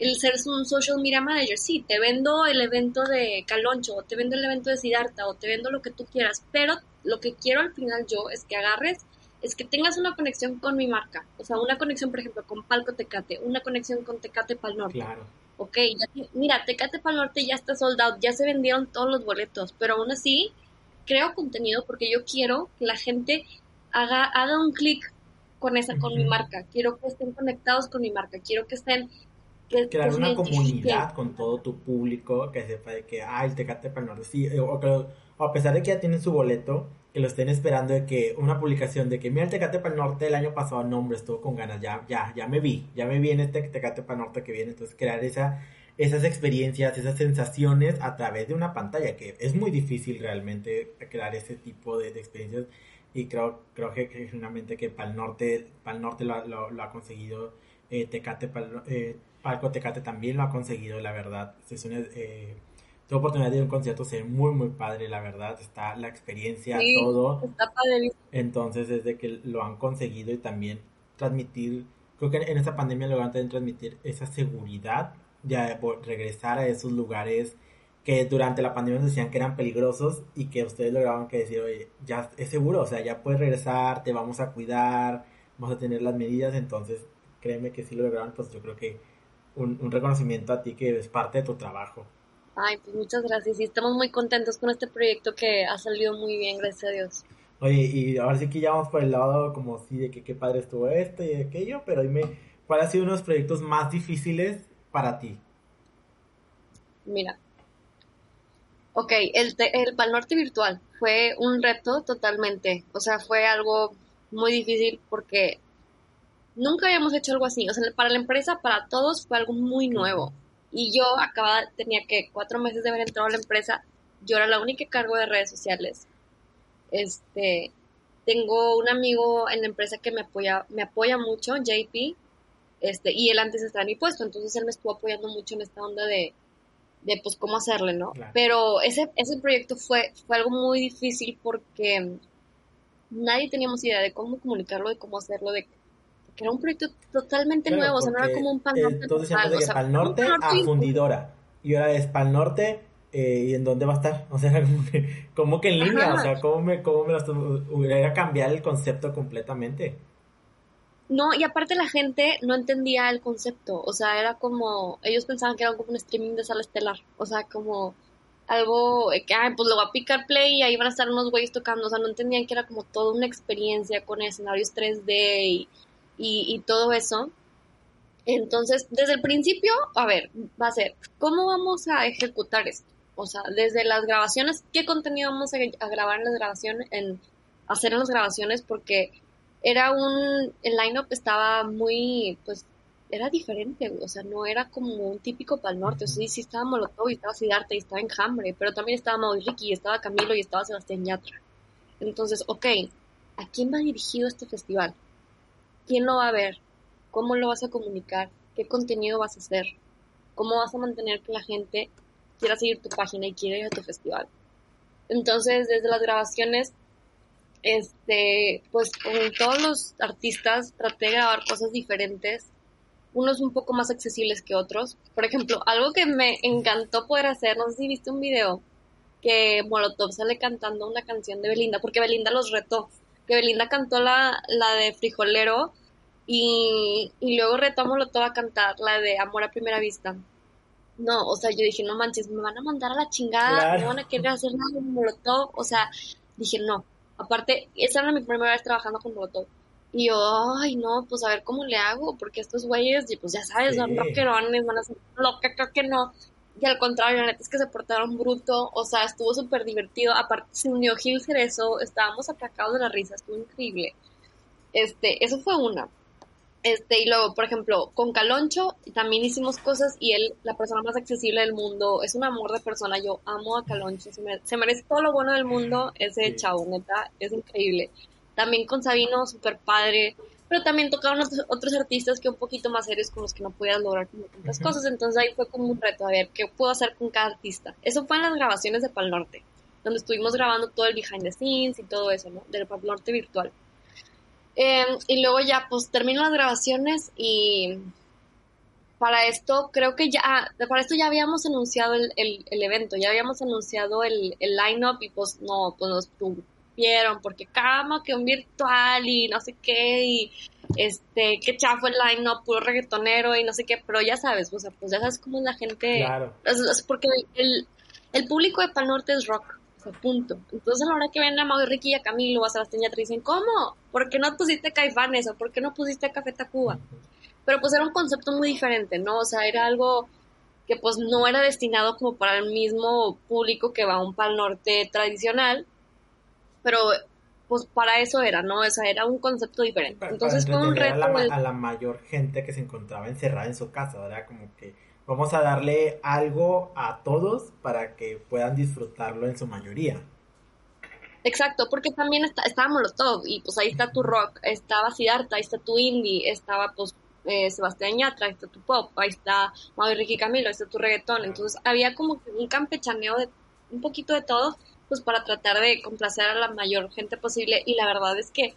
[SPEAKER 2] el ser un social media manager, sí, te vendo el evento de Caloncho, o te vendo el evento de Sidarta, o te vendo lo que tú quieras, pero lo que quiero al final yo es que agarres, es que tengas una conexión con mi marca, o sea, una conexión, por ejemplo, con Palco Tecate, una conexión con Tecate Pal Norte.
[SPEAKER 1] Claro.
[SPEAKER 2] Ok, ya, mira, Tecate Pal Norte ya está soldado, ya se vendieron todos los boletos, pero aún así creo contenido porque yo quiero que la gente haga, haga un clic con esa, con mi marca. Quiero que estén conectados con mi marca. Quiero que estén
[SPEAKER 1] crear una comunidad con todo tu público que sepa de que, ah, el Tecate para el Norte, sí, o, a pesar de que ya tienen su boleto, que lo estén esperando de que una publicación de que, mira, el Tecate para el Norte el año pasado, no, hombre, estuvo con ganas, ya, ya, ya me vi, ya me vi en este Tecate para el Norte que viene, entonces crear esa, esas experiencias, esas sensaciones a través de una pantalla, que es muy difícil realmente crear ese tipo de, experiencias, y creo, creo que, genuinamente que para el Norte, para el Norte lo, lo ha conseguido eh, Tecate, eh, Palco Tecate también lo ha conseguido, la verdad. Es una, eh, tuve oportunidad de ir a un concierto, se muy, muy padre, la verdad. Está la experiencia, todo.
[SPEAKER 2] Está padre.
[SPEAKER 1] Entonces, desde que lo han conseguido y también transmitir, creo que en esta pandemia lograron también transmitir esa seguridad de regresar a esos lugares que durante la pandemia nos decían que eran peligrosos y que ustedes lograban que decir, oye, ya es seguro, o sea, ya puedes regresar, te vamos a cuidar, vamos a tener las medidas, entonces créeme que si lo lograron, pues yo creo que un, reconocimiento a ti que es parte de tu trabajo.
[SPEAKER 2] Ay, pues muchas gracias y estamos muy contentos con este proyecto que ha salido muy bien, gracias a Dios.
[SPEAKER 1] Oye, y ahora sí que ya vamos por el lado como sí de que qué padre estuvo esto y aquello, pero dime, ¿cuál ha sido uno de los proyectos más difíciles para ti?
[SPEAKER 2] Mira, ok, el, el Pal Norte Virtual fue un reto totalmente, o sea, fue algo muy difícil porque nunca habíamos hecho algo así. O sea, para la empresa, para todos fue algo muy nuevo. Y yo acababa, tenía que cuatro meses de haber entrado a la empresa. Yo era la única cargo de redes sociales. Este, tengo un amigo en la empresa que me apoya, me apoya mucho, JP, este, y él antes estaba en mi puesto, entonces él me estuvo apoyando mucho en esta onda de, de pues cómo hacerle, ¿no? Pero ese, ese proyecto fue, fue algo muy difícil porque nadie teníamos idea de cómo comunicarlo, de cómo hacerlo, de era un proyecto totalmente nuevo, o sea, no era como un Pal Norte.
[SPEAKER 1] Entonces total, de Pal Norte a fundidora. Y ahora es Pal Norte, eh, ¿y en dónde va a estar? O sea, como que, como que en línea, o sea, ¿cómo me, cómo me hubiera cambiar el concepto completamente?
[SPEAKER 2] No, y aparte la gente no entendía el concepto, o sea, era como, ellos pensaban que era como un streaming de sala estelar, o sea, como algo que, ay, pues lo va a picar play y ahí van a estar unos güeyes tocando, o sea, no entendían que era como toda una experiencia con escenarios 3D y y, todo eso. Entonces, desde el principio, a ver, va a ser, ¿cómo vamos a ejecutar esto? O sea, desde las grabaciones, ¿qué contenido vamos a, grabar en las grabaciones, hacer en las grabaciones? Porque era un, el line-up estaba muy, pues, era diferente, o sea, no era como un típico Pal Norte, o sea, sí, estaba Molotov y estaba Sidarte y estaba Enjambre, pero también estaba Maui Ricky, y estaba Camilo y estaba Sebastián Yatra. Entonces, ok, ¿a quién va dirigido este festival? Quién lo va a ver, cómo lo vas a comunicar, qué contenido vas a hacer, cómo vas a mantener que la gente quiera seguir tu página y quiera ir a tu festival. Entonces, desde las grabaciones, este, pues con todos los artistas traté de grabar cosas diferentes, unos un poco más accesibles que otros. Por ejemplo, algo que me encantó poder hacer, no sé si viste un video, que Molotov sale cantando una canción de Belinda, porque Belinda los retó, que Belinda cantó la, la de Frijolero y, y luego retómalo todo a cantar, la de Amor a Primera Vista. No, o sea, yo dije, no manches, me van a mandar a la chingada, me van a querer hacer nada con Molotov. O sea, dije, no. Aparte, esa era mi primera vez trabajando con Molotov. Y yo, ay, no, pues a ver cómo le hago, porque estos güeyes, pues ya sabes, son rockerones, van a ser loca, creo que no. Y al contrario, la neta es que se portaron bruto, o sea, estuvo súper divertido. Aparte, se unió Gil Cerezo, estábamos atracados de la risa, estuvo increíble. Este, eso fue una. Este, y luego, por ejemplo, con Caloncho también hicimos cosas y él, la persona más accesible del mundo, es un amor de persona. Yo amo a Caloncho, se, merece todo lo bueno del mundo, ese chavo, neta, es increíble. También con Sabino, súper padre, pero también tocaron otros, artistas que un poquito más serios con los que no podías lograr como tantas cosas. Entonces ahí fue como un reto, a ver, ¿qué puedo hacer con cada artista? Eso fue en las grabaciones de Pal Norte, donde estuvimos grabando todo el behind the scenes y todo eso, ¿no? Del Pal Norte virtual. Em, y luego ya, pues termino las grabaciones y para esto creo que ya, ah, para esto ya habíamos anunciado el, el, evento, ya habíamos anunciado el, el line-up y pues no, pues nos tuvieron porque cama que un virtual y no sé qué y este, qué chafo el line-up, puro reggaetonero y no sé qué, pero ya sabes, o sea, pues ya sabes cómo es la gente,
[SPEAKER 1] claro.
[SPEAKER 2] porque el, el público de Pan Norte es rock, sea, punto. Entonces a la hora que ven a Mau y Ricky y a Camilo o a Sebastián ya te dicen, ¿cómo? ¿Por qué no pusiste Caifanes o por qué no pusiste Café Tacuba? Pero pues era un concepto muy diferente, ¿no? O sea, era algo que pues no era destinado como para el mismo público que va a un Pal Norte tradicional, pero pues para eso era, ¿no? O sea, era un concepto diferente. Entonces fue un reto.
[SPEAKER 1] A la, a la mayor gente que se encontraba encerrada en su casa, era como que vamos a darle algo a todos para que puedan disfrutarlo en su mayoría.
[SPEAKER 2] Exacto, porque también está, estábamos los top y pues ahí está tu rock, estaba Siddhartha, ahí está tu indie, estaba pues eh, Sebastián Yatra, ahí está tu pop, ahí está Mauro Ricky Camilo, ahí está tu reggaetón. Entonces había como un campechaneo de un poquito de todo, pues para tratar de complacer a la mayor gente posible. Y la verdad es que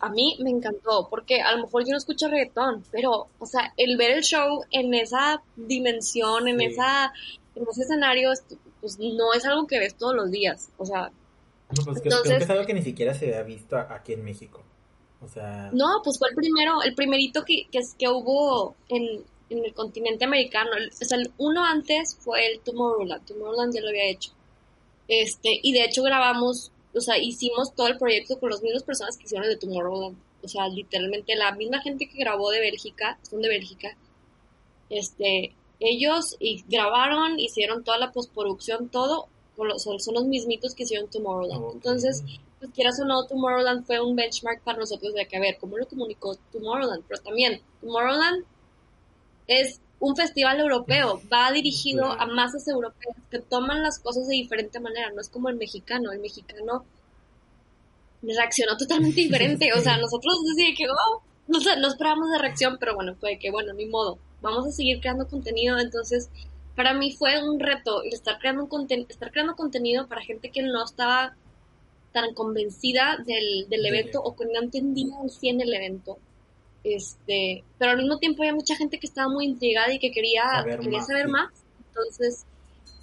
[SPEAKER 2] a mí me encantó, porque a lo mejor yo no escucho reggaetón, pero, o sea, el ver el show en esa dimensión, en, esa, en ese escenario, pues no es algo que ves todos los días. O sea,
[SPEAKER 1] no, pues creo que es algo que ni siquiera se había visto aquí en México.
[SPEAKER 2] No, pues fue el primero, el primerito que, que, que hubo en, en, el continente americano. O sea, el uno antes fue el Tomorrowland. Tomorrowland ya lo había hecho. Este, y de hecho grabamos, o sea, hicimos todo el proyecto con las mismas personas que hicieron el de Tomorrowland. O sea, literalmente la misma gente que grabó de Bélgica, son de Bélgica. Este, ellos y grabaron, hicieron toda la postproducción, todo, son los mismitos que hicieron Tomorrowland. Entonces, pues quieras o no, Tomorrowland fue un benchmark para nosotros de que, a ver, ¿cómo lo comunicó Tomorrowland? Pero también, Tomorrowland es un festival europeo, va dirigido a masas europeas que toman las cosas de diferente manera, no es como el mexicano, el mexicano reaccionó totalmente diferente, o sea, nosotros decíamos que, oh, no, no esperábamos de reacción, pero bueno, fue que, bueno, ni modo, vamos a seguir creando contenido, entonces, para mí fue un reto estar creando, un estar creando contenido para gente que no estaba tan convencida del, del evento o que no entendía al 100 el evento. Este, pero al mismo tiempo había mucha gente que estaba muy intrigada y que quería saber, quería más, saber más. Entonces,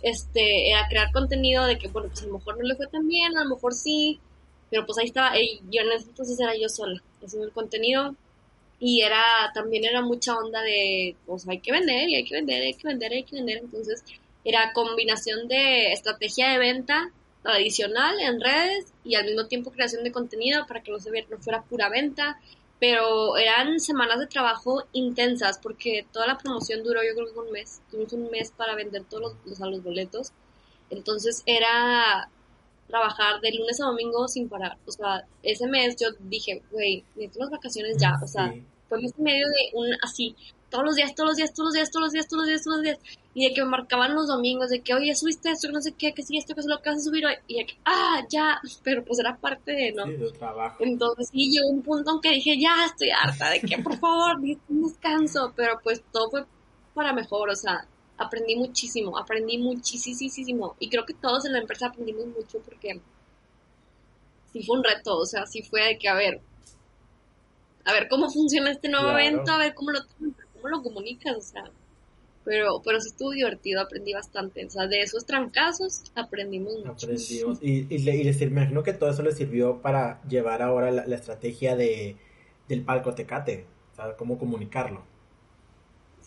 [SPEAKER 2] este, era crear contenido de que, bueno, pues a lo mejor no le fue tan bien, a lo mejor sí, pero pues ahí estaba, yo en ese entonces era yo sola haciendo el contenido. Y era, también era mucha onda de, pues hay que vender y hay que vender, hay que vender, hay que vender, entonces era combinación de estrategia de venta adicional en redes y al mismo tiempo creación de contenido para que no, se no fuera pura venta, pero eran semanas de trabajo intensas porque toda la promoción duró yo creo que un mes, tuvimos un mes para vender todos los, los boletos, entonces era trabajar de lunes a domingo sin parar, o sea, ese mes yo dije, güey, necesito las vacaciones ya, o sea, fue mes y medio de un así, todos los días, todos los días, todos los días, todos los días, todos los días, todos los días. Y de que me marcaban los domingos, de que, oye, subiste esto, no sé qué, que sí, esto, que es lo que vas a subir hoy. Y de que, ah, ya, pero pues era parte de, ¿no?
[SPEAKER 1] Sí, trabajo.
[SPEAKER 2] Entonces sí, llegó un punto en que dije, ya, estoy harta de que, por favor, un descanso. Pero pues todo fue para mejor, o sea, aprendí muchísimo, aprendí muchísimo. Y creo que todos en la empresa aprendimos mucho porque sí fue un reto, o sea, sí fue de que, a ver, a ver cómo funciona este nuevo evento, a ver cómo lo cómo lo comunicas, o sea, pero, pero sí estuvo divertido, aprendí bastante, o sea, de esos trancazos aprendimos mucho.
[SPEAKER 1] Aprendimos, y, y, les imagino que todo eso les sirvió para llevar ahora la, estrategia de, del palco Tecate, o sea, cómo comunicarlo.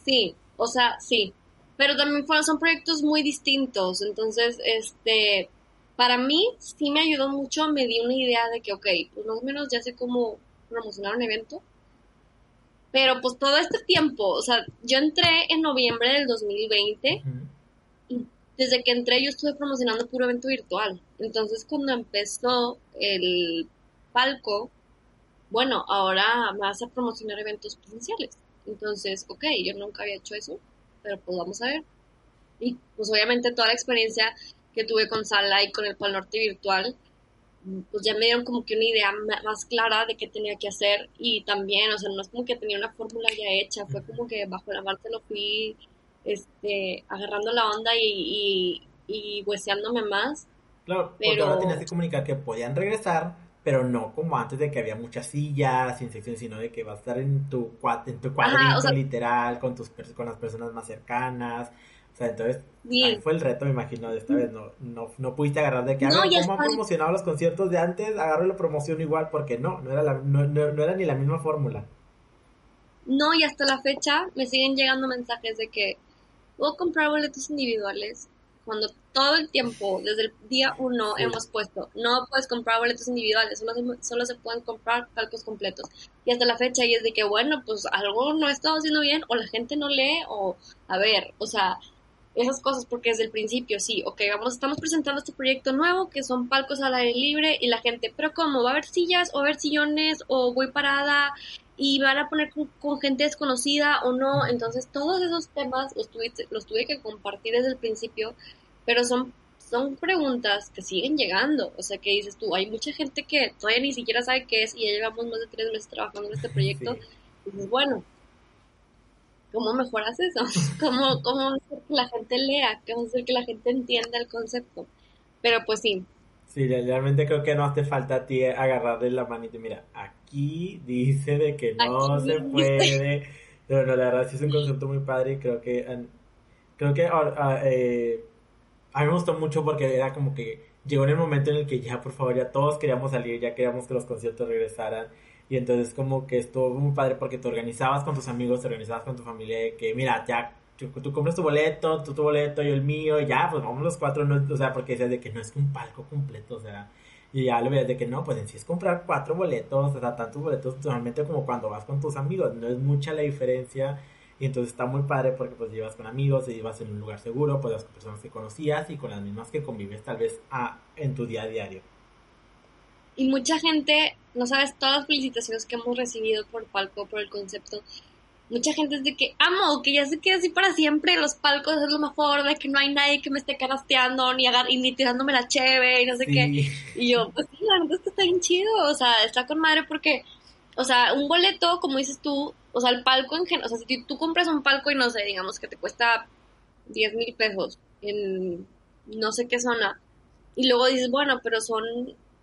[SPEAKER 2] Sí, o sea, sí, pero también fueron, son proyectos muy distintos, entonces, este, para mí sí me ayudó mucho, me di una idea de que, ok, pues más o menos ya sé cómo promocionar un evento, pero pues todo este tiempo, o sea, yo entré en noviembre del 2020 y desde que entré yo estuve promocionando puro evento virtual. Entonces cuando empezó el palco, bueno, ahora me vas a promocionar eventos presenciales. Entonces, ok, yo nunca había hecho eso, pero pues vamos a ver. Y pues obviamente toda la experiencia que tuve con Sala y con el Pal Norte virtual, pues ya me dieron como que una idea más clara de qué tenía que hacer y también, o sea, no es como que tenía una fórmula ya hecha, fue como que bajo la marcha lo fui este, agarrando la onda y, y, hueseándome más.
[SPEAKER 1] Claro, pero... porque ahora tenías que comunicar que podían regresar, pero no como antes de que había muchas sillas sin secciones, sino de que va a estar en tu, en tu cuadrito literal, con, tus, con las personas más cercanas. O sea, entonces, ahí fue el reto, me imagino, de esta vez. No, no, no pudiste agarrar de que, no, ¿cómo han promocionado los conciertos de antes? Agarro la promoción igual, porque no, no era, la, no, no era ni la misma fórmula.
[SPEAKER 2] No, y hasta la fecha me siguen llegando mensajes de que puedo comprar boletos individuales cuando todo el tiempo, desde el día uno, hemos puesto, no puedes comprar boletos individuales, solo se, solo se pueden comprar palcos completos. Y hasta la fecha, y es de que, bueno, pues algo no está haciendo bien, o la gente no lee, o a ver, o sea, esas cosas, porque desde el principio, sí, ok, vamos, estamos presentando este proyecto nuevo, que son palcos al aire libre, y la gente, pero ¿cómo? ¿Va a haber sillas, o va a haber sillones, o voy parada? y van a poner con, gente desconocida o no. Entonces, todos esos temas los tuve, los tuve que compartir desde el principio pero son, son preguntas que siguen llegando. O sea, que dices tú, hay mucha gente que todavía ni siquiera sabe qué es y ya llevamos más de tres meses trabajando en este proyecto. Y dices, bueno, ¿cómo mejoras eso? ¿Cómo, ¿Cómo hacer que la gente lea? ¿Cómo hacer que la gente entienda el concepto? Pero pues sí.
[SPEAKER 1] Sí, realmente creo que no hace falta a ti agarrarle la manita. Mira, aquí dice de que no se puede. Pero no, la verdad sí es un concepto muy padre y creo que creo que ah, eh, a mí me gustó mucho porque era como que llegó en el momento en el que ya, por favor, ya todos queríamos salir, ya queríamos que los conciertos regresaran. Y entonces como que estuvo muy padre porque te organizabas con tus amigos, te organizabas con tu familia, que mira, ya tú, compras tu boleto, tú tu boleto, yo el mío, y ya, pues vamos los cuatro, no, o sea, porque decías de que no es un palco completo, o sea, y ya lo veías de que no, pues en sí es comprar cuatro boletos, o sea, tantos boletos, normalmente como cuando vas con tus amigos, no es mucha la diferencia y entonces está muy padre porque pues llevas con amigos, te llevas en un lugar seguro, pues con personas que conocías y con las mismas que convives tal vez a, en tu día a diario.
[SPEAKER 2] Y mucha gente, no sabes todas las felicitaciones que hemos recibido por palco, por el concepto. Mucha gente es de que amo, que ya se quede así para siempre, los palcos es lo mejor, de que no hay nadie que me esté carasteando, ni, agar ni tirándome la cheve, y no sé qué. Y yo, pues sí, la verdad es que está bien chido, o sea, está con madre porque, o sea, un boleto, como dices tú, o sea, el palco en general, o sea, si tú compras un palco y no sé, digamos que te cuesta 10 mil pesos en no sé qué zona, y luego dices, bueno, pero son,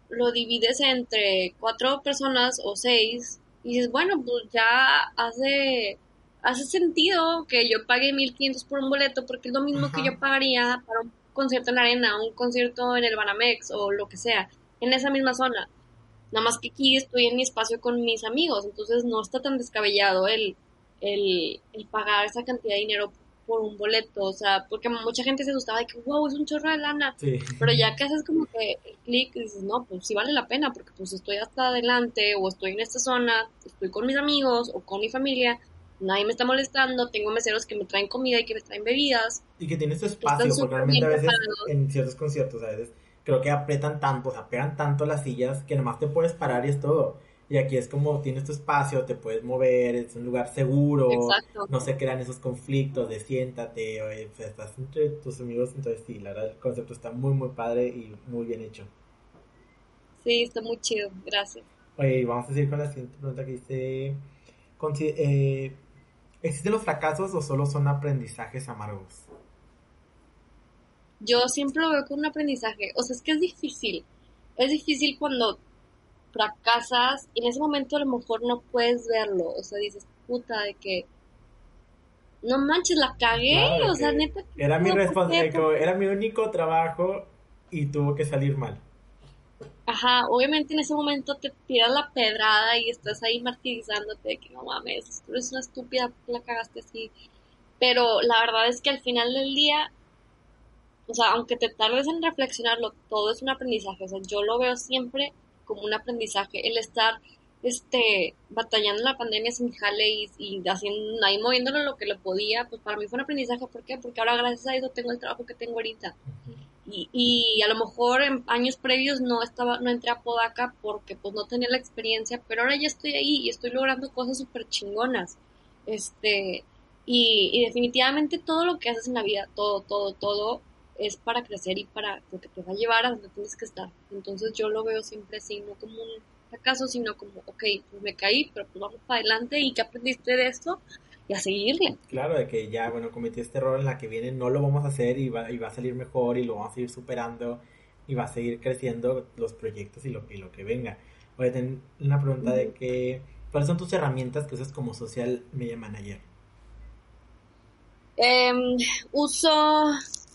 [SPEAKER 2] lo divides entre cuatro personas o seis, y dices, bueno, pues ya hace, hace sentido que yo pague 1500 por un boleto, porque es lo mismo que yo pagaría para un concierto en la arena, un concierto en el Banamex o lo que sea, en esa misma zona. Nada más que aquí estoy en mi espacio con mis amigos, entonces no está tan descabellado el, el, pagar esa cantidad de dinero por un boleto, o sea, porque mucha gente se asustaba de que, wow, es un chorro de lana, pero ya que haces como que el clic y dices, no, pues sí vale la pena, porque pues estoy hasta adelante, o estoy en esta zona, estoy con mis amigos, o con mi familia, nadie me está molestando, tengo meseros que me traen comida y que me traen bebidas.
[SPEAKER 1] Y que tienes tu espacio, porque realmente a veces en ciertos conciertos, a veces creo que apretan tanto, o sea, pegan tanto las sillas que nomás te puedes parar y es todo. Y aquí es como tienes tu espacio, te puedes mover, es un lugar seguro, no se crean esos conflictos de siéntate, o, estás entre tus amigos, entonces sí, la verdad el concepto está muy muy padre y muy bien hecho.
[SPEAKER 2] Sí, está muy chido, gracias.
[SPEAKER 1] Oye, vamos a seguir con la siguiente pregunta que dice, eh, ¿existen los fracasos o solo son aprendizajes amargos?
[SPEAKER 2] yo siempre lo veo como un aprendizaje. O sea, es que es difícil. Es difícil cuando fracasas y en ese momento a lo mejor no puedes verlo. O sea, dices, puta, de que no manches, la cagué. o sea, neta.
[SPEAKER 1] Era mi responsabilidad, era mi único trabajo y tuvo que salir mal.
[SPEAKER 2] Ajá, obviamente en ese momento te tiras la pedrada y estás ahí martirizándote de que no mames, tú eres una estúpida, la cagaste así. Pero la verdad es que al final del día o sea, aunque te tardes en reflexionarlo, todo es un aprendizaje. O sea, yo lo veo siempre como un aprendizaje. El estar este, batallando la pandemia sin jale y, y haciendo, ahí moviéndolo lo que lo podía, pues para mí fue un aprendizaje. ¿Por qué? Porque ahora gracias a eso tengo el trabajo que tengo ahorita. y, y, a lo mejor en años previos no estaba, no entré a Podaca porque pues no tenía la experiencia, pero ahora ya estoy ahí y estoy logrando cosas súper chingonas. Este, y, y definitivamente todo lo que haces en la vida, todo, todo, todo, es para crecer y para lo que te va a llevar a donde tienes que estar. Entonces yo lo veo siempre así, no como un fracaso, sino como, ok, pues me caí, pero pues vamos para adelante y ¿qué aprendiste de esto? Y a seguirle.
[SPEAKER 1] Claro, de que ya, bueno, cometí este error en la que viene, no lo vamos a hacer y va, y va a salir mejor y lo vamos a ir superando. y va a seguir creciendo los proyectos y lo, y lo que venga. Voy a tener una pregunta de que, ¿cuáles son tus herramientas que usas como social media manager?
[SPEAKER 2] Em, uso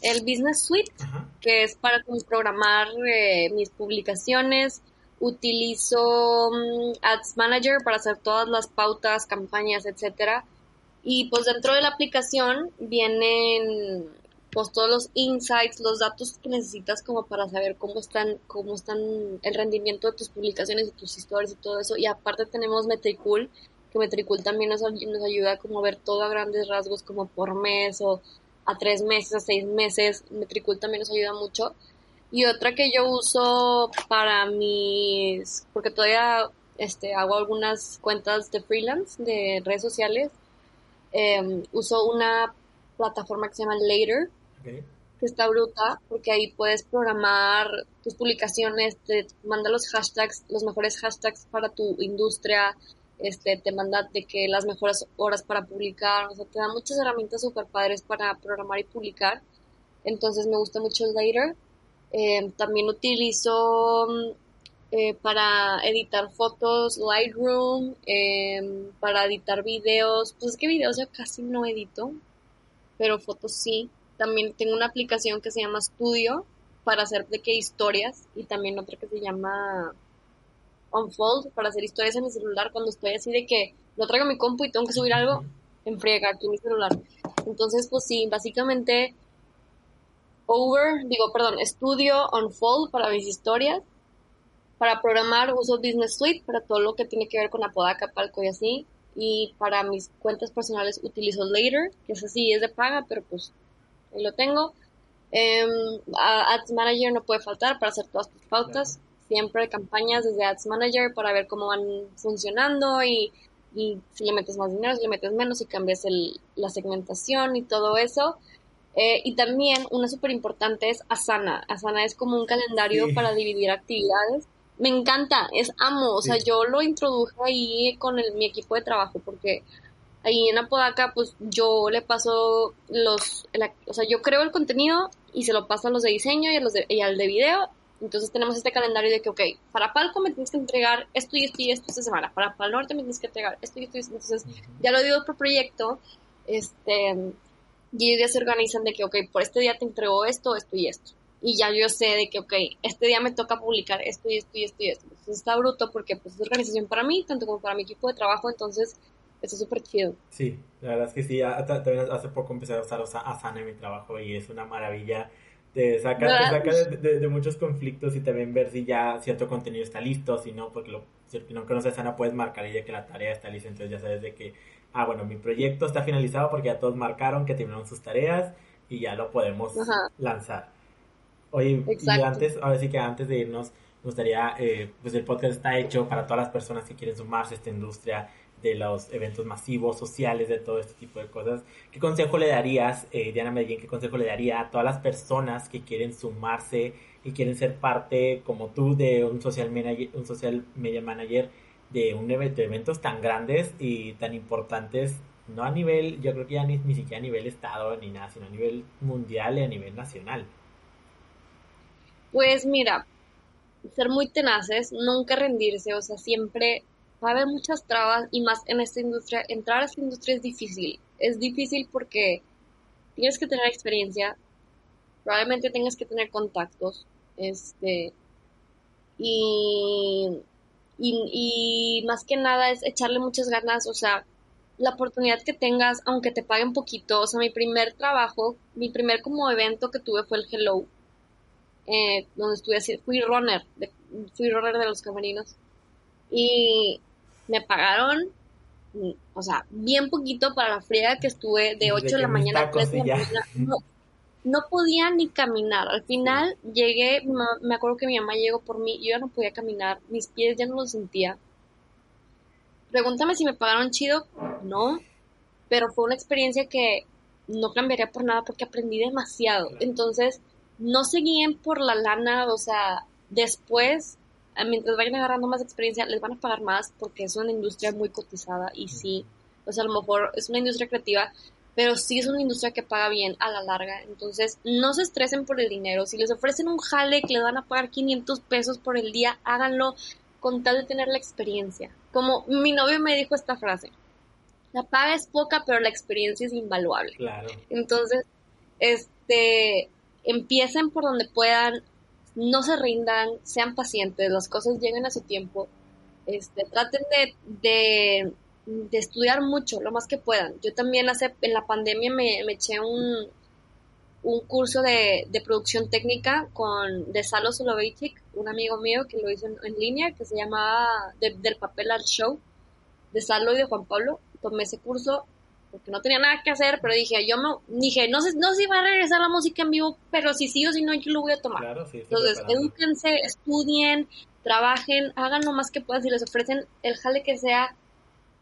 [SPEAKER 2] el Business Suite, que es para programar eh, mis publicaciones. Utilizo mm, Ads Manager para hacer todas las pautas, campañas, etcétera. Y pues dentro de la aplicación vienen pues todos los insights, los datos que necesitas como para saber cómo están, cómo están el rendimiento de tus publicaciones, de tus historias y todo eso. Y aparte tenemos Metricool, que Metricool también nos, nos ayuda como a ver todo a grandes rasgos, como por mes o a tres meses, a seis meses. Metricool también nos ayuda mucho. Y otra que yo uso para mis, porque todavía este, hago algunas cuentas de freelance, de redes sociales, em, uso una plataforma que se llama Later, que está bruta, porque ahí puedes programar tus publicaciones, te manda los hashtags, los mejores hashtags para tu industria, este, te manda de que las mejores horas para publicar, o sea, te da muchas herramientas super padres para programar y publicar. Entonces me gusta mucho Later. Eh, también utilizo eh, para editar fotos Lightroom, eh, para editar videos. Pues es que videos ya casi no edito, pero fotos sí. También tengo una aplicación que se llama Studio para hacer de qué historias y también otra que se llama Unfold para hacer historias en mi celular cuando estoy así de que lo traigo mi compu y tengo que subir algo en friega aquí en mi celular. Entonces, pues sí, básicamente Over, digo, perdón, Studio Unfold para mis historias. Para programar uso Business Suite para todo lo que tiene que ver con Apodaca, Palco y así. Y para mis cuentas personales utilizo Later, que es así, es de paga, pero pues ahí lo tengo. Eh, Ads Manager no puede faltar para hacer todas tus pautas. Siempre campañas desde Ads Manager para ver cómo van funcionando y, si le metes más dinero, si le metes menos, si cambias el, la segmentación y todo eso. Eh, y también una súper importante es Asana. Asana es como un calendario para dividir actividades. Me encanta, es amo. O sea, yo lo introduje ahí con el, mi equipo de trabajo porque ahí en Apodaca, pues yo le paso los, o sea, yo creo el contenido y se lo paso a los de diseño y, a los de, y al de video. Entonces tenemos este calendario de que, ok, para Palco me tienes que entregar esto y esto y esto esta semana, para Pal Norte me tienes que entregar esto y esto y esto. Entonces ya lo digo por proyecto, este, y ellos se organizan de que, ok, por este día te entrego esto, esto y esto. Y ya yo sé de que, ok, este día me toca publicar esto y esto y esto y esto. Entonces está bruto porque pues es organización para mí, tanto como para mi equipo de trabajo, entonces eso es súper chido.
[SPEAKER 1] Sí, la verdad es que sí. También hace poco empecé a usar Asana en mi trabajo y es una maravilla. Te saca, te saca de, muchos conflictos y también ver si ya cierto contenido está listo, si no, porque lo, si no conoces Asana puedes marcar y de que la tarea está lista, entonces ya sabes de que, ah, bueno, mi proyecto está finalizado porque ya todos marcaron que terminaron sus tareas y ya lo podemos lanzar. Oye, y antes, ahora sí que antes de irnos, me gustaría, eh, pues el podcast está hecho para todas las personas que quieren sumarse a esta industria de los eventos masivos, sociales, de todo este tipo de cosas. ¿Qué consejo le darías, eh, Diana Medellín, qué consejo le daría a todas las personas que quieren sumarse y quieren ser parte, como tú, de un social, manager, un social media manager de un evento, de eventos tan grandes y tan importantes, no a nivel, yo creo que ya ni, ni siquiera a nivel estado ni nada, sino a nivel mundial y a nivel nacional?
[SPEAKER 2] Pues mira, ser muy tenaces, nunca rendirse, o sea, siempre va a haber muchas trabas y más en esta industria. Entrar a esta industria es difícil. Es difícil porque tienes que tener experiencia, probablemente tengas que tener contactos, este, y, y, más que nada es echarle muchas ganas, o sea, la oportunidad que tengas, aunque te paguen poquito, o sea, mi primer trabajo, mi primer como evento que tuve fue el Hello, eh, donde estuve así, fui runner, fui runner de los camarinos, y me pagaron, mm, o sea, bien poquito para la friega que estuve de 8 de, la mañana a 3 de la mañana. No, podía ni caminar. Al final llegué, me acuerdo que mi mamá llegó por mí, yo ya no podía caminar, mis pies ya no los sentía. Pregúntame si me pagaron chido, no, pero fue una experiencia que no cambiaría por nada porque aprendí demasiado. Entonces, no seguían por la lana, o sea, después mientras vayan agarrando más experiencia, les van a pagar más porque es una industria muy cotizada y sí, o sea, a lo mejor es una industria creativa, pero sí es una industria que paga bien a la larga. Entonces, no se estresen por el dinero. Si les ofrecen un jale que les van a pagar 500 pesos por el día, háganlo con tal de tener la experiencia. Como mi novio me dijo esta frase, la paga es poca, pero la experiencia es invaluable.
[SPEAKER 1] Claro.
[SPEAKER 2] Entonces, este, empiecen por donde puedan, no se rindan, sean pacientes, las cosas lleguen a su tiempo. Este, traten de, de, estudiar mucho, lo más que puedan. Yo también hace, en la pandemia me, eché un, un curso de, de, producción técnica con de Salo Soloveitchik, un amigo mío que lo hizo en, línea, que se llamaba Del papel al show, de Salo y de Juan Pablo tomé ese curso porque no tenía nada que hacer, pero dije, yo no, dije, no sé, no sé si va a regresar la música en vivo, pero si sí o si no, yo lo voy a tomar. Entonces, edúquense, estudien, trabajen, hagan lo más que puedan, si les ofrecen el jale que sea,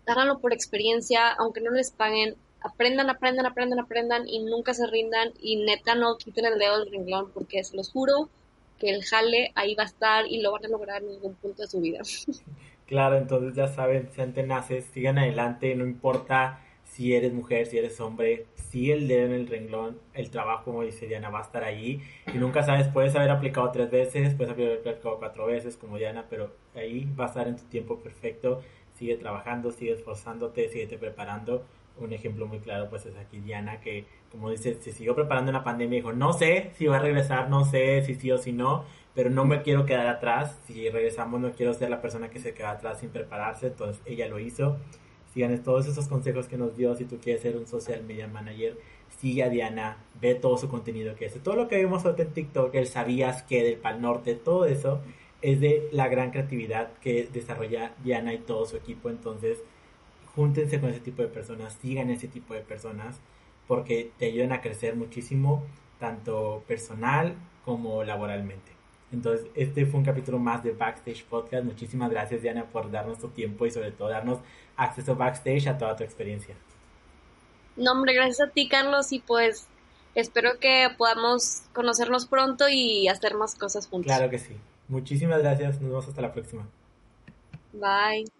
[SPEAKER 2] háganlo por experiencia, aunque no les paguen, aprendan, aprendan, aprendan, aprendan y nunca se rindan y neta no quiten el dedo del renglón porque se los juro que el jale ahí va a estar y lo van a lograr en ningún punto de su vida.
[SPEAKER 1] Claro, entonces ya saben, sean tenaces, sigan adelante, no importa si eres mujer, si eres hombre, sigue el dedo en el renglón, el trabajo, como dice Diana, va a estar ahí. Y nunca sabes, puedes haber aplicado tres veces, puedes haber aplicado cuatro veces, como Diana, pero ahí va a estar en tu tiempo perfecto. Sigue trabajando, sigue esforzándote, sigue preparando. Un ejemplo muy claro, pues es aquí Diana, que como dice, se siguió preparando en la pandemia dijo, no sé si va a regresar, no sé si sí o si no, pero no me quiero quedar atrás. Si regresamos, no quiero ser la persona que se queda atrás sin prepararse. Entonces ella lo hizo. Sigan todos esos consejos que nos dio. Si tú quieres ser un social media manager, sigue a Diana, ve todo su contenido que hace. Todo lo que vimos en TikTok, el sabías que del Pal Norte, todo eso es de la gran creatividad que desarrolla Diana y todo su equipo. Entonces, júntense con ese tipo de personas, sigan ese tipo de personas, porque te ayudan a crecer muchísimo, tanto personal como laboralmente. Entonces, este fue un capítulo más de Backstage Podcast. Muchísimas gracias, Diana, por darnos tu tiempo y sobre todo darnos acceso backstage a toda tu experiencia.
[SPEAKER 2] No, hombre, gracias a ti, Carlos, y pues espero que podamos conocernos pronto y hacer más cosas juntos.
[SPEAKER 1] Claro que sí. Muchísimas gracias. Nos vemos hasta la próxima.
[SPEAKER 2] Bye.